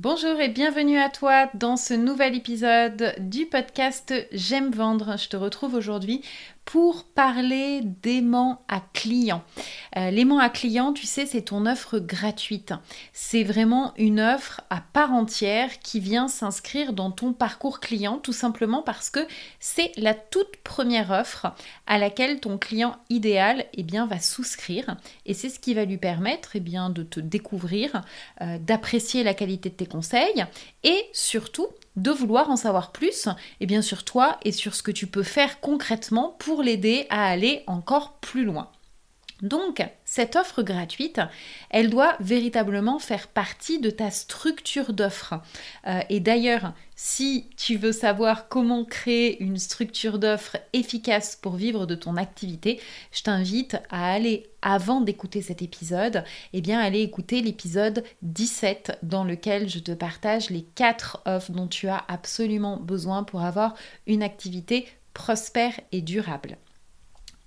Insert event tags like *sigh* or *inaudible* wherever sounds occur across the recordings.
Bonjour et bienvenue à toi dans ce nouvel épisode du podcast J'aime vendre. Je te retrouve aujourd'hui pour parler d'aimant à client. Euh, l'aimant à client, tu sais, c'est ton offre gratuite. C'est vraiment une offre à part entière qui vient s'inscrire dans ton parcours client, tout simplement parce que c'est la toute première offre à laquelle ton client idéal eh bien, va souscrire. Et c'est ce qui va lui permettre eh de te découvrir, euh, d'apprécier la qualité de tes conseils et surtout de vouloir en savoir plus, et bien sur toi et sur ce que tu peux faire concrètement pour l'aider à aller encore plus loin. Donc, cette offre gratuite, elle doit véritablement faire partie de ta structure d'offre. Euh, et d'ailleurs, si tu veux savoir comment créer une structure d'offre efficace pour vivre de ton activité, je t'invite à aller, avant d'écouter cet épisode, eh bien, aller écouter l'épisode 17 dans lequel je te partage les quatre offres dont tu as absolument besoin pour avoir une activité prospère et durable.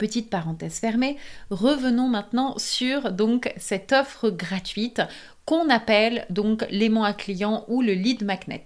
Petite parenthèse fermée, revenons maintenant sur donc cette offre gratuite qu'on appelle donc l'aimant à client ou le lead magnet.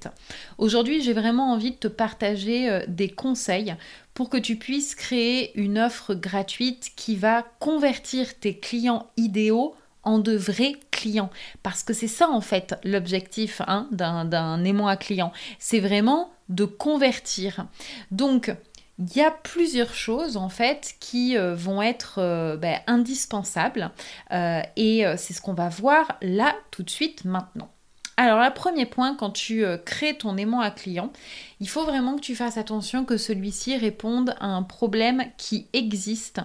Aujourd'hui, j'ai vraiment envie de te partager euh, des conseils pour que tu puisses créer une offre gratuite qui va convertir tes clients idéaux en de vrais clients. Parce que c'est ça en fait l'objectif hein, d'un aimant à client. C'est vraiment de convertir. Donc, il y a plusieurs choses en fait qui euh, vont être euh, ben, indispensables euh, et c'est ce qu'on va voir là tout de suite maintenant. Alors, le premier point, quand tu crées ton aimant à client, il faut vraiment que tu fasses attention que celui-ci réponde à un problème qui existe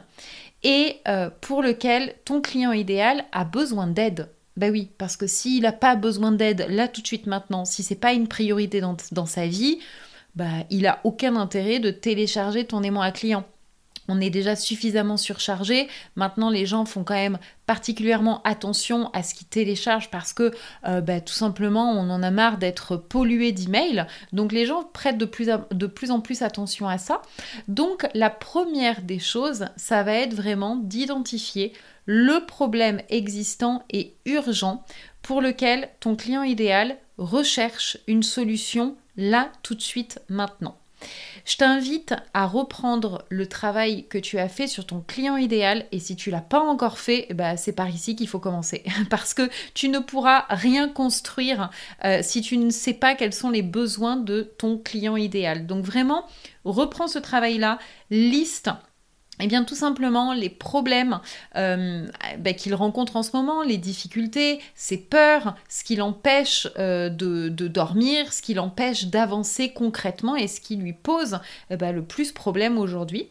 et pour lequel ton client idéal a besoin d'aide. Ben oui, parce que s'il n'a pas besoin d'aide là tout de suite maintenant, si c'est pas une priorité dans, dans sa vie, bah, il a aucun intérêt de télécharger ton aimant à client. On est déjà suffisamment surchargé. Maintenant, les gens font quand même particulièrement attention à ce qu'ils téléchargent parce que euh, bah, tout simplement, on en a marre d'être pollué d'emails. Donc, les gens prêtent de plus, de plus en plus attention à ça. Donc, la première des choses, ça va être vraiment d'identifier le problème existant et urgent pour lequel ton client idéal recherche une solution là, tout de suite, maintenant. Je t'invite à reprendre le travail que tu as fait sur ton client idéal et si tu l'as pas encore fait, bah, c'est par ici qu'il faut commencer *laughs* parce que tu ne pourras rien construire euh, si tu ne sais pas quels sont les besoins de ton client idéal. Donc vraiment, reprends ce travail-là, liste eh bien, tout simplement, les problèmes euh, ben, qu'il rencontre en ce moment, les difficultés, ses peurs, ce qui l'empêche euh, de, dormir, ce qui l'empêche d'avancer concrètement et ce qui lui pose eh ben, le plus problème aujourd'hui.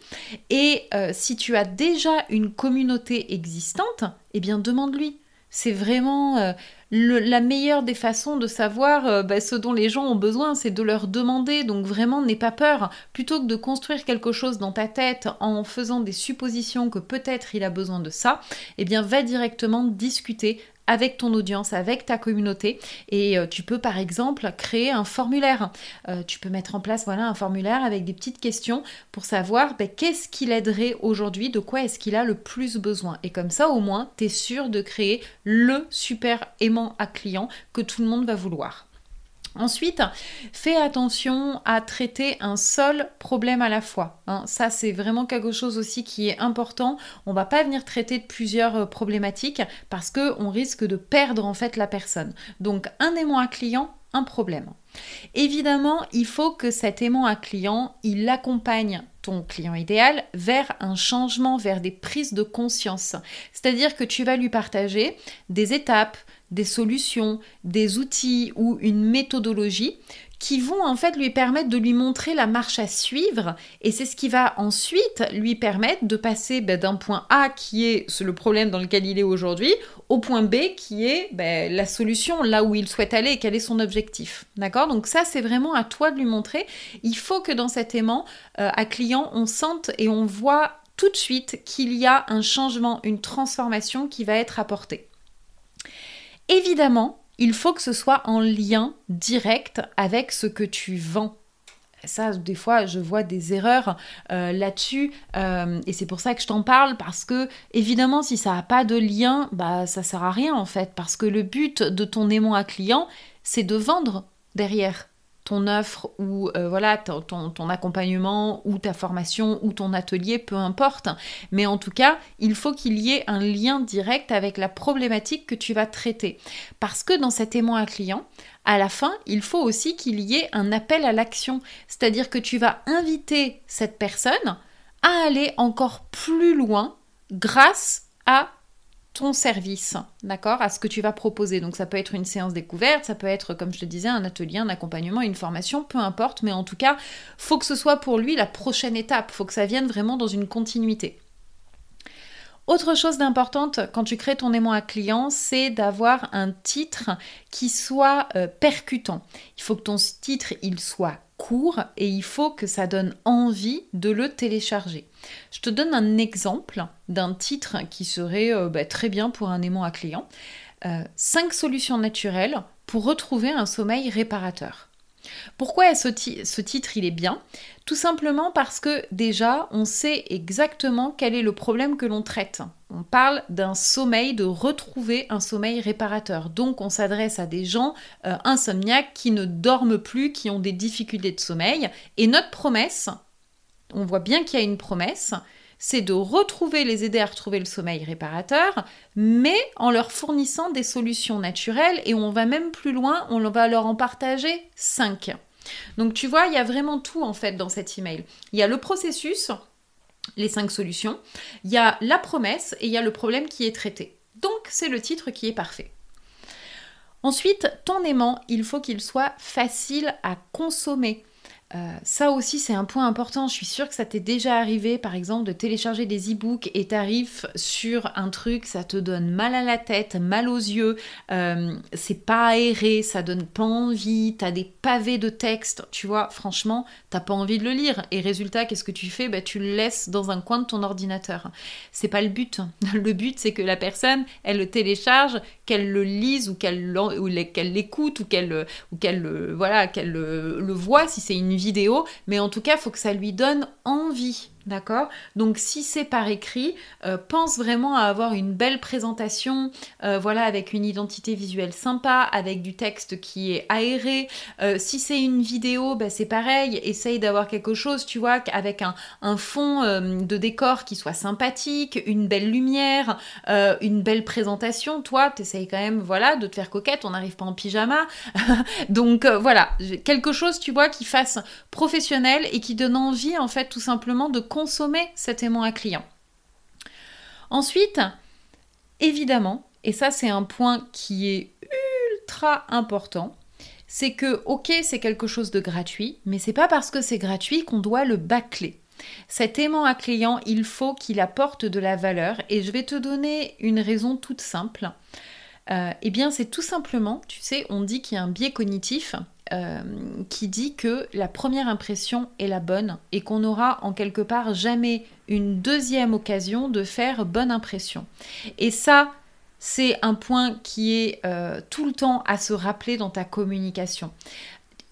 Et euh, si tu as déjà une communauté existante, eh bien, demande-lui. C'est vraiment la meilleure des façons de savoir euh, bah, ce dont les gens ont besoin, c'est de leur demander. Donc vraiment, n'aie pas peur. Plutôt que de construire quelque chose dans ta tête en faisant des suppositions que peut-être il a besoin de ça, eh bien va directement discuter avec ton audience, avec ta communauté. Et euh, tu peux par exemple créer un formulaire. Euh, tu peux mettre en place voilà, un formulaire avec des petites questions pour savoir ben, qu'est-ce qui l'aiderait aujourd'hui, de quoi est-ce qu'il a le plus besoin. Et comme ça au moins, tu es sûr de créer le super aimant à client que tout le monde va vouloir. Ensuite, fais attention à traiter un seul problème à la fois. Hein. Ça, c'est vraiment quelque chose aussi qui est important. On va pas venir traiter plusieurs euh, problématiques parce qu'on risque de perdre en fait la personne. Donc, un aimant à client, un problème. Évidemment, il faut que cet aimant à client, il accompagne ton client idéal vers un changement, vers des prises de conscience. C'est-à-dire que tu vas lui partager des étapes, des solutions, des outils ou une méthodologie qui vont en fait lui permettre de lui montrer la marche à suivre et c'est ce qui va ensuite lui permettre de passer ben, d'un point A qui est le problème dans lequel il est aujourd'hui au point B qui est ben, la solution là où il souhaite aller et quel est son objectif. D'accord? Donc ça c'est vraiment à toi de lui montrer. Il faut que dans cet aimant euh, à client on sente et on voit tout de suite qu'il y a un changement, une transformation qui va être apportée. Évidemment, il faut que ce soit en lien direct avec ce que tu vends. Ça, des fois, je vois des erreurs euh, là-dessus, euh, et c'est pour ça que je t'en parle, parce que, évidemment, si ça n'a pas de lien, bah, ça sert à rien, en fait, parce que le but de ton aimant à client, c'est de vendre derrière ton offre ou euh, voilà ton, ton, accompagnement ou ta formation ou ton atelier, peu importe. Mais en tout cas, il faut qu'il y ait un lien direct avec la problématique que tu vas traiter. Parce que dans cet aimant à client, à la fin, il faut aussi qu'il y ait un appel à l'action. C'est-à-dire que tu vas inviter cette personne à aller encore plus loin grâce à ton service, d'accord, à ce que tu vas proposer. Donc ça peut être une séance découverte, ça peut être, comme je te disais, un atelier, un accompagnement, une formation, peu importe, mais en tout cas, faut que ce soit pour lui la prochaine étape, faut que ça vienne vraiment dans une continuité. Autre chose d'importante quand tu crées ton aimant à client, c'est d'avoir un titre qui soit euh, percutant. Il faut que ton titre il soit court et il faut que ça donne envie de le télécharger. Je te donne un exemple d'un titre qui serait euh, bah, très bien pour un aimant à client. 5 euh, solutions naturelles pour retrouver un sommeil réparateur. Pourquoi ce, ce, titre il est bien? Tout simplement parce que déjà on sait exactement quel est le problème que l'on traite. On parle d'un sommeil, de retrouver un sommeil réparateur. Donc on s'adresse à des gens euh, insomniaques qui ne dorment plus, qui ont des difficultés de sommeil. Et notre promesse, on voit bien qu'il y a une promesse, c'est de retrouver, les aider à retrouver le sommeil réparateur, mais en leur fournissant des solutions naturelles et on va même plus loin, on va leur en partager 5. Donc tu vois, il y a vraiment tout en fait dans cet email. Il y a le processus, les cinq solutions, il y a la promesse et il y a le problème qui est traité. Donc c'est le titre qui est parfait. Ensuite, ton aimant, il faut qu'il soit facile à consommer. Euh, ça aussi, c'est un point important. Je suis sûre que ça t'est déjà arrivé, par exemple, de télécharger des e-books et t'arrives sur un truc, ça te donne mal à la tête, mal aux yeux, euh, c'est pas aéré, ça donne pas envie, t'as des pavés de texte, tu vois, franchement, t'as pas envie de le lire. Et résultat, qu'est-ce que tu fais? Bah, Tu le laisses dans un coin de ton ordinateur. C'est pas le but. *laughs* Le but, c'est que la personne, elle le télécharge, qu'elle le lise ou qu'elle l'écoute ou qu'elle ou qu'elle voilà, qu'elle le, le voit si c'est une vidéo, mais en tout cas, faut que ça lui donne envie D'accord? Donc si c'est par écrit, euh, pense vraiment à avoir une belle présentation, euh, voilà, avec une identité visuelle sympa, avec du texte qui est aéré. Euh, si c'est une vidéo, bah, c'est pareil, essaye d'avoir quelque chose, tu vois, avec un, fond de décor qui soit sympathique, une belle lumière, une belle présentation. Toi, t'essayes quand même, voilà, de te faire coquette, on n'arrive pas en pyjama. *laughs* Donc voilà, quelque chose, tu vois, qui fasse professionnel et qui donne envie, en fait, tout simplement de consommer cet aimant à client. Ensuite, évidemment, et ça c'est un point qui est ultra important, c'est que ok c'est quelque chose de gratuit, mais c'est pas parce que c'est gratuit qu'on doit le bâcler. Cet aimant à client, il faut qu'il apporte de la valeur et je vais te donner une raison toute simple. Euh, eh bien, c'est tout simplement, tu sais, on dit qu'il y a un biais cognitif euh, qui dit que la première impression est la bonne et qu'on n'aura en quelque part jamais une deuxième occasion de faire bonne impression. Et ça, c'est un point qui est euh, tout le temps à se rappeler dans ta communication.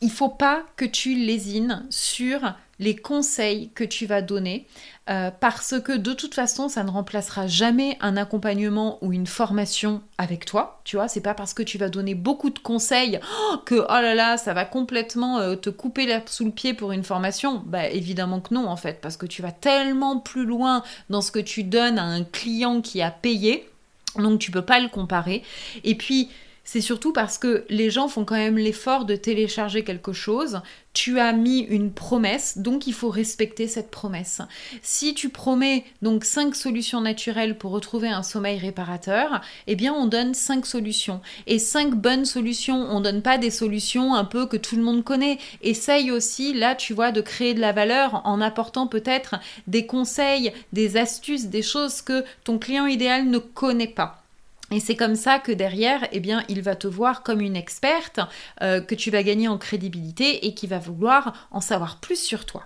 Il faut pas que tu lésines sur les conseils que tu vas donner euh, parce que de toute façon ça ne remplacera jamais un accompagnement ou une formation avec toi tu vois. C'est pas parce que tu vas donner beaucoup de conseils oh, que oh là là ça va complètement euh, te couper sous le pied pour une formation. Bah évidemment que non en fait parce que tu vas tellement plus loin dans ce que tu donnes à un client qui a payé donc tu peux pas le comparer. Et puis c'est surtout parce que les gens font quand même l'effort de télécharger quelque chose. Tu as mis une promesse, donc il faut respecter cette promesse. Si tu promets donc 5 solutions naturelles pour retrouver un sommeil réparateur, eh bien on donne 5 solutions. Et 5 bonnes solutions, on donne pas des solutions un peu que tout le monde connaît. Essaye aussi, là tu vois, de créer de la valeur en apportant peut-être des conseils, des astuces, des choses que ton client idéal ne connaît pas. Et c'est comme ça que derrière, eh bien, il va te voir comme une experte, euh, que tu vas gagner en crédibilité et qui va vouloir en savoir plus sur toi.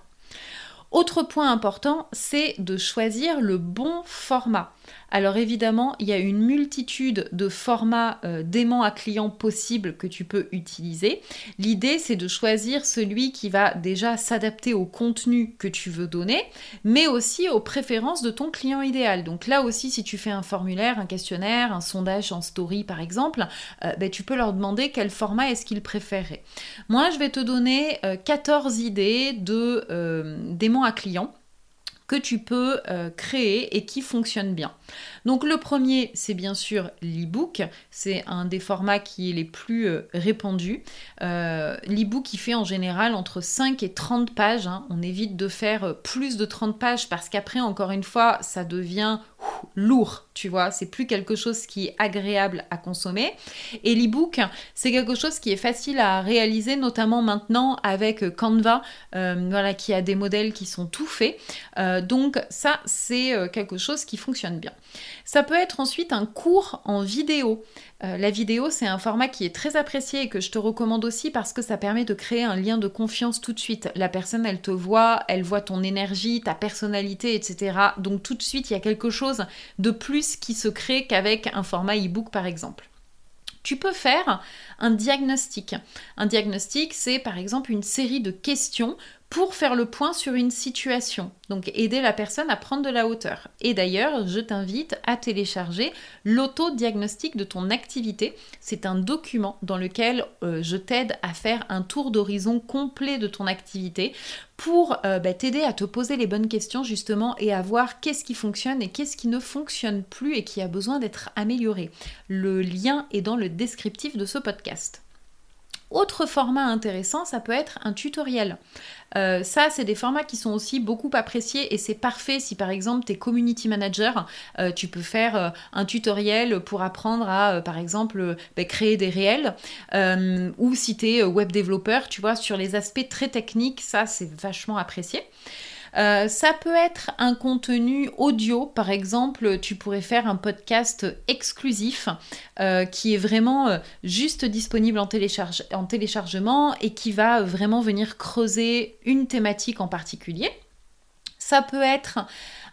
Autre point important, c'est de choisir le bon format. Alors évidemment, il y a une multitude de formats euh, à clients possibles que tu peux utiliser. L'idée, c'est de choisir celui qui va déjà s'adapter au contenu que tu veux donner, mais aussi aux préférences de ton client idéal. Donc là aussi, si tu fais un formulaire, un questionnaire, un sondage en story par exemple, euh, ben, tu peux leur demander quel format est-ce qu'ils préféraient. Moi, je vais te donner 14 euh, idées de d'aimants à clients tu peux euh, créer et qui fonctionnent bien. Donc le premier, c'est bien sûr l'e-book. C'est un des formats qui est les plus euh, répandus. Euh, l'e-book, il fait en général entre 5 et 30 pages. Hein. On évite de faire plus de 30 pages parce qu'après, encore une fois, ça devient lourd, tu vois, c'est plus quelque chose qui est agréable à consommer. Et l'e-book, c'est quelque chose qui est facile à réaliser, notamment maintenant avec Canva, euh, voilà, qui a des modèles qui sont tout faits. Euh, donc ça, c'est euh, quelque chose qui fonctionne bien. Ça peut être ensuite un cours en vidéo. La vidéo, c'est un format qui est très apprécié et que je te recommande aussi parce que ça permet de créer un lien de confiance tout de suite. La personne, elle te voit, elle voit ton énergie, ta personnalité, etc. Donc tout de suite, il y a quelque chose de plus qui se crée qu'avec un format e-book, par exemple. Tu peux faire un diagnostic. Un diagnostic, c'est par exemple une série de questions pour faire le point sur une situation. Donc aider la personne à prendre de la hauteur. Et d'ailleurs, je t'invite à télécharger l'auto-diagnostic de ton activité. C'est un document dans lequel euh, je t'aide à faire un tour d'horizon complet de ton activité pour euh, bah, t'aider à te poser les bonnes questions justement et à voir qu'est-ce qui fonctionne et qu'est-ce qui ne fonctionne plus et qui a besoin d'être amélioré. Le lien est dans le descriptif de ce podcast. Autre format intéressant, ça peut être un tutoriel. Euh, ça, c'est des formats qui sont aussi beaucoup appréciés et c'est parfait si par exemple tu es community manager, euh, tu peux faire euh, un tutoriel pour apprendre à, par exemple, bah, créer des réels ou si tu es web développeur, tu vois, sur les aspects très techniques, ça c'est vachement apprécié. Euh, ça peut être un contenu audio, par exemple, tu pourrais faire un podcast exclusif euh, qui est vraiment euh, juste disponible en, en téléchargement et qui va vraiment venir creuser une thématique en particulier. Ça peut être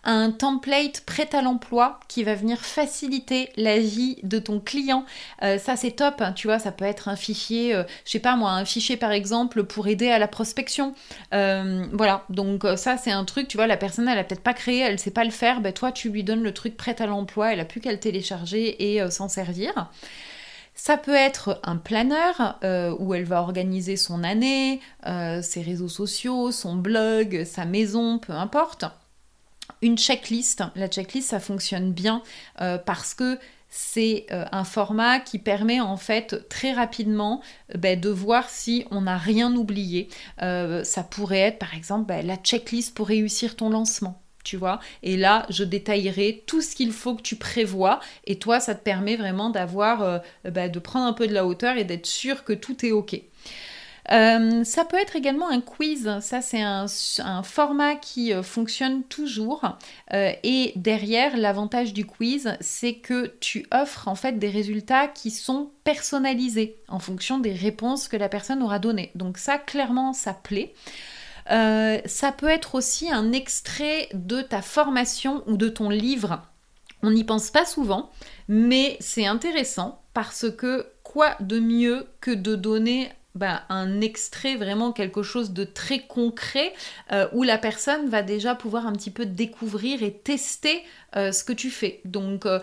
un template prêt à l'emploi qui va venir faciliter la vie de ton client. Euh, ça c'est top, hein, tu vois, ça peut être un fichier, euh, je sais pas moi, un fichier par exemple pour aider à la prospection. Euh, voilà, donc ça c'est un truc, tu vois, la personne elle a peut-être pas créé, elle sait pas le faire, ben toi tu lui donnes le truc prêt à l'emploi, elle a plus qu'à le télécharger et s'en servir. Ça peut être un planeur où elle va organiser son année, ses réseaux sociaux, son blog, sa maison, peu importe une checklist. La checklist, ça fonctionne bien euh, parce que c'est euh, un format qui permet en fait très rapidement euh, ben, de voir si on n'a rien oublié. ça pourrait être par exemple ben, la checklist pour réussir ton lancement. Tu vois, et là, je détaillerai tout ce qu'il faut que tu prévois, et toi, ça te permet vraiment d'avoir, ben, de prendre un peu de la hauteur et d'être sûr que tout est ok. Euh, ça peut être également un quiz. Ça, c'est un, format qui euh, fonctionne toujours. Euh, et derrière, l'avantage du quiz, c'est que tu offres en fait des résultats qui sont personnalisés en fonction des réponses que la personne aura données. Donc ça, clairement, ça plaît. ça peut être aussi un extrait de ta formation ou de ton livre. On n'y pense pas souvent, mais c'est intéressant parce que quoi de mieux que de donner bah, un extrait, vraiment quelque chose de très concret, euh, où la personne va déjà pouvoir un petit peu découvrir et tester euh, ce que tu fais. Donc euh,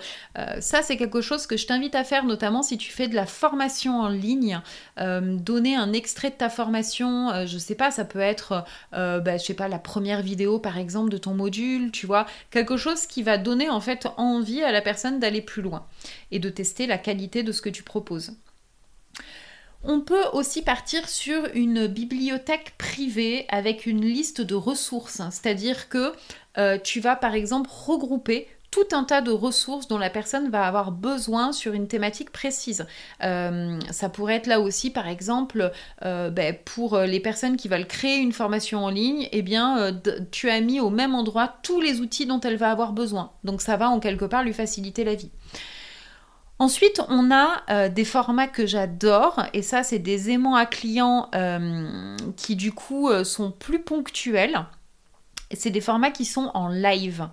ça, c'est quelque chose que je t'invite à faire, notamment si tu fais de la formation en ligne. donner un extrait de ta formation, je sais pas, ça peut être, bah, pas, la première vidéo par exemple de ton module, tu vois, quelque chose qui va donner en fait envie à la personne d'aller plus loin et de tester la qualité de ce que tu proposes. On peut aussi partir sur une bibliothèque privée avec une liste de ressources, c'est-à-dire que euh, tu vas par exemple regrouper tout un tas de ressources dont la personne va avoir besoin sur une thématique précise. Euh, ça pourrait être là aussi, par exemple, euh, ben, pour les personnes qui veulent créer une formation en ligne, eh bien, tu as mis au même endroit tous les outils dont elle va avoir besoin. Donc ça va en quelque part lui faciliter la vie. Ensuite, on a des formats que j'adore, et ça, c'est des aimants à clients qui, du coup, sont plus ponctuels c'est des formats qui sont en live.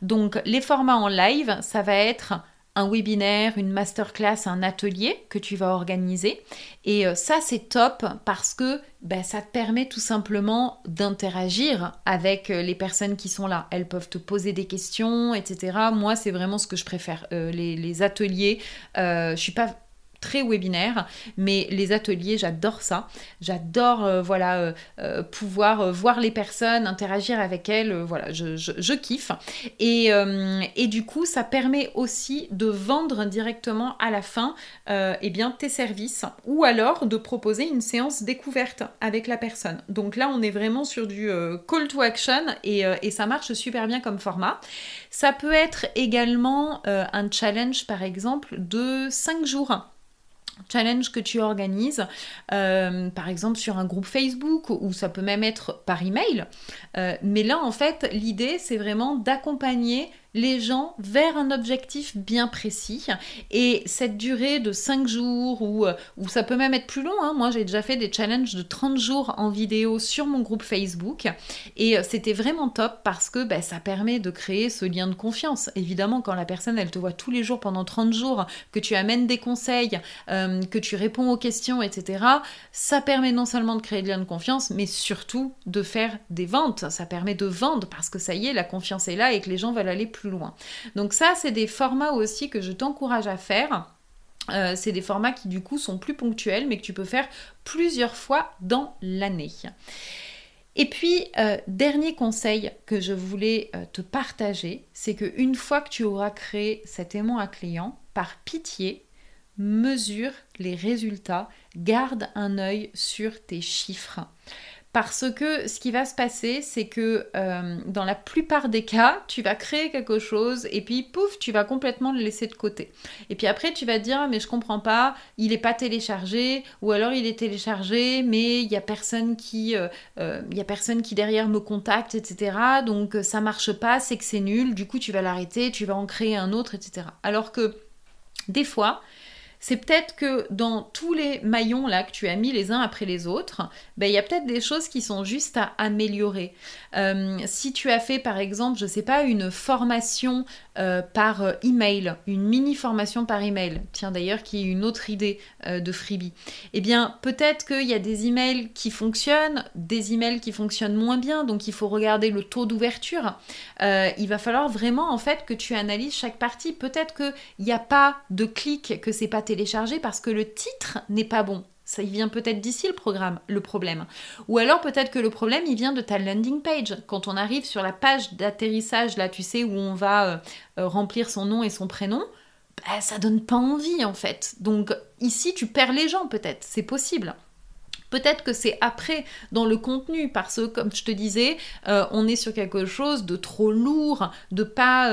Donc les formats en live, ça va être un webinaire, une masterclass, un atelier que tu vas organiser. Et euh, ça, c'est top parce que ben, ça te permet tout simplement d'interagir avec euh, les personnes qui sont là. Elles peuvent te poser des questions, etc. Moi, c'est vraiment ce que je préfère. Euh, les, ateliers, je suis pas très webinaire, mais les ateliers, j'adore ça. J'adore euh, voilà euh, euh, pouvoir voir les personnes, interagir avec elles. voilà, je, kiffe. Et, du coup, ça permet aussi de vendre directement à la fin eh bien, tes services ou alors de proposer une séance découverte avec la personne. Donc là, on est vraiment sur du call to action et, et, ça marche super bien comme format. Ça peut être également un challenge, par exemple, de 5 jours challenge que tu organises, euh, par exemple sur un groupe Facebook ou ça peut même être par email. Euh, mais là, en fait, l'idée, c'est vraiment d'accompagner les gens vers un objectif bien précis. Et cette durée de 5 jours, ou, euh, ou ça peut même être plus long, hein. moi j'ai déjà fait des challenges de 30 jours en vidéo sur mon groupe Facebook, et euh, c'était vraiment top parce que bah, ça permet de créer ce lien de confiance. Évidemment, quand la personne, elle te voit tous les jours pendant 30 jours, que tu amènes des conseils, euh, que tu réponds aux questions, etc., ça permet non seulement de créer le lien de confiance, mais surtout de faire des ventes. Ça permet de vendre parce que ça y est, la confiance est là et que les gens veulent aller plus loin. Donc ça, c'est des formats aussi que je t'encourage à faire. Euh, c'est des formats qui du coup sont plus ponctuels mais que tu peux faire plusieurs fois dans l'année. Et puis, euh, dernier conseil que je voulais euh, te partager, c'est qu'une fois que tu auras créé cet aimant à client, par pitié, mesure les résultats, garde un œil sur tes chiffres. Parce que ce qui va se passer, c'est que euh, dans la plupart des cas, tu vas créer quelque chose et puis pouf, tu vas complètement le laisser de côté. Et puis après, tu vas te dire, ah, mais je comprends pas, il n'est pas téléchargé, ou alors il est téléchargé, mais il n'y a personne qui, euh, euh, y a personne qui derrière me contacte, etc. Donc ça marche pas, c'est que c'est nul. Du coup, tu vas l'arrêter, tu vas en créer un autre, etc. Alors que des fois, c'est peut-être que dans tous les maillons là que tu as mis les uns après les autres, ben, il y a peut-être des choses qui sont juste à améliorer. Euh, si tu as fait par exemple, je sais pas, une formation euh, par euh, email, une mini formation par email, tiens d'ailleurs qui est une autre idée de freebie, eh bien peut-être qu'il y a des emails qui fonctionnent, des emails qui fonctionnent moins bien, donc il faut regarder le taux d'ouverture. il va falloir vraiment en fait que tu analyses chaque partie. Peut-être qu'il n'y a pas de clic, que c'est pas parce que le titre n'est pas bon. Ça, il vient peut-être d'ici le programme, le problème. Ou alors peut-être que le problème, il vient de ta landing page. Quand on arrive sur la page d'atterrissage, là, tu sais, où on va euh, euh, remplir son nom et son prénom, bah, ça donne pas envie en fait. Donc ici, tu perds les gens peut-être, c'est possible. Peut-être que c'est après dans le contenu, parce que comme je te disais, euh, on est sur quelque chose de trop lourd, de pas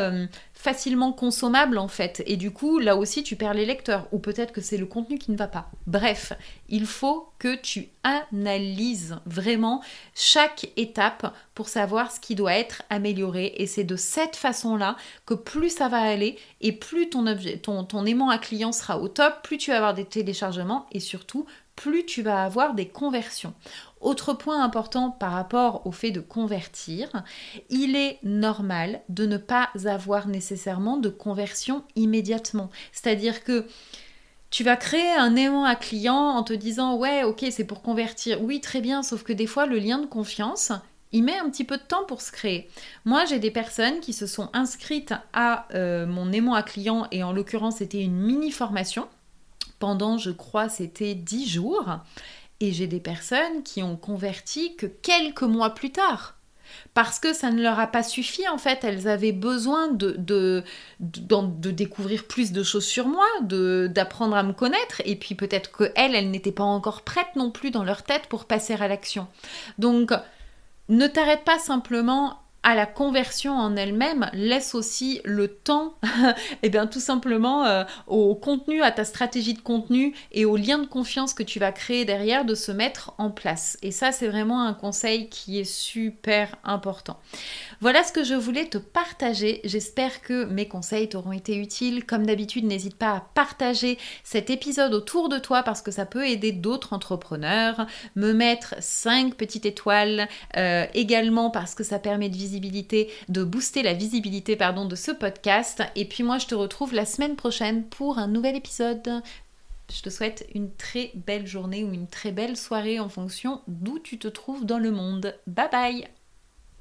facilement consommable en fait. Et du coup, là aussi, tu perds les lecteurs. Ou peut-être que c'est le contenu qui ne va pas. Bref, il faut que tu analyses vraiment chaque étape pour savoir ce qui doit être amélioré. Et c'est de cette façon-là que plus ça va aller et plus ton, objet, ton, ton aimant à client sera au top, plus tu vas avoir des téléchargements et surtout plus tu vas avoir des conversions. Autre point important par rapport au fait de convertir, il est normal de ne pas avoir nécessairement de conversion immédiatement. C'est-à-dire que tu vas créer un aimant à client en te disant ouais ok c'est pour convertir. Oui très bien, sauf que des fois le lien de confiance, il met un petit peu de temps pour se créer. Moi, j'ai des personnes qui se sont inscrites à euh, mon aimant à client et en l'occurrence, c'était une mini formation pendant, je crois, c'était 10 jours. Et j'ai des personnes qui ont converti que quelques mois plus tard. parce que ça ne leur a pas suffi en fait. Elles avaient besoin de, découvrir plus de choses sur moi, d'apprendre à me connaître, et puis peut-être qu'elles, elles, elles n'étaient pas encore prêtes non plus dans leur tête pour passer à l'action. Donc, ne t'arrête pas simplement à la conversion en elle-même, laisse aussi le temps, et *laughs* eh bien tout simplement euh, au contenu, à ta stratégie de contenu et au lien de confiance que tu vas créer derrière de se mettre en place. Et ça, c'est vraiment un conseil qui est super important. Voilà ce que je voulais te partager. J'espère que mes conseils t'auront été utiles. Comme d'habitude, n'hésite pas à partager cet épisode autour de toi parce que ça peut aider d'autres entrepreneurs. Me mettre 5 petites étoiles euh, également parce que ça permet de de booster la visibilité pardon, de ce podcast. Et puis moi, je te retrouve la semaine prochaine pour un nouvel épisode. Je te souhaite une très belle journée ou une très belle soirée en fonction d'où tu te trouves dans le monde. Bye bye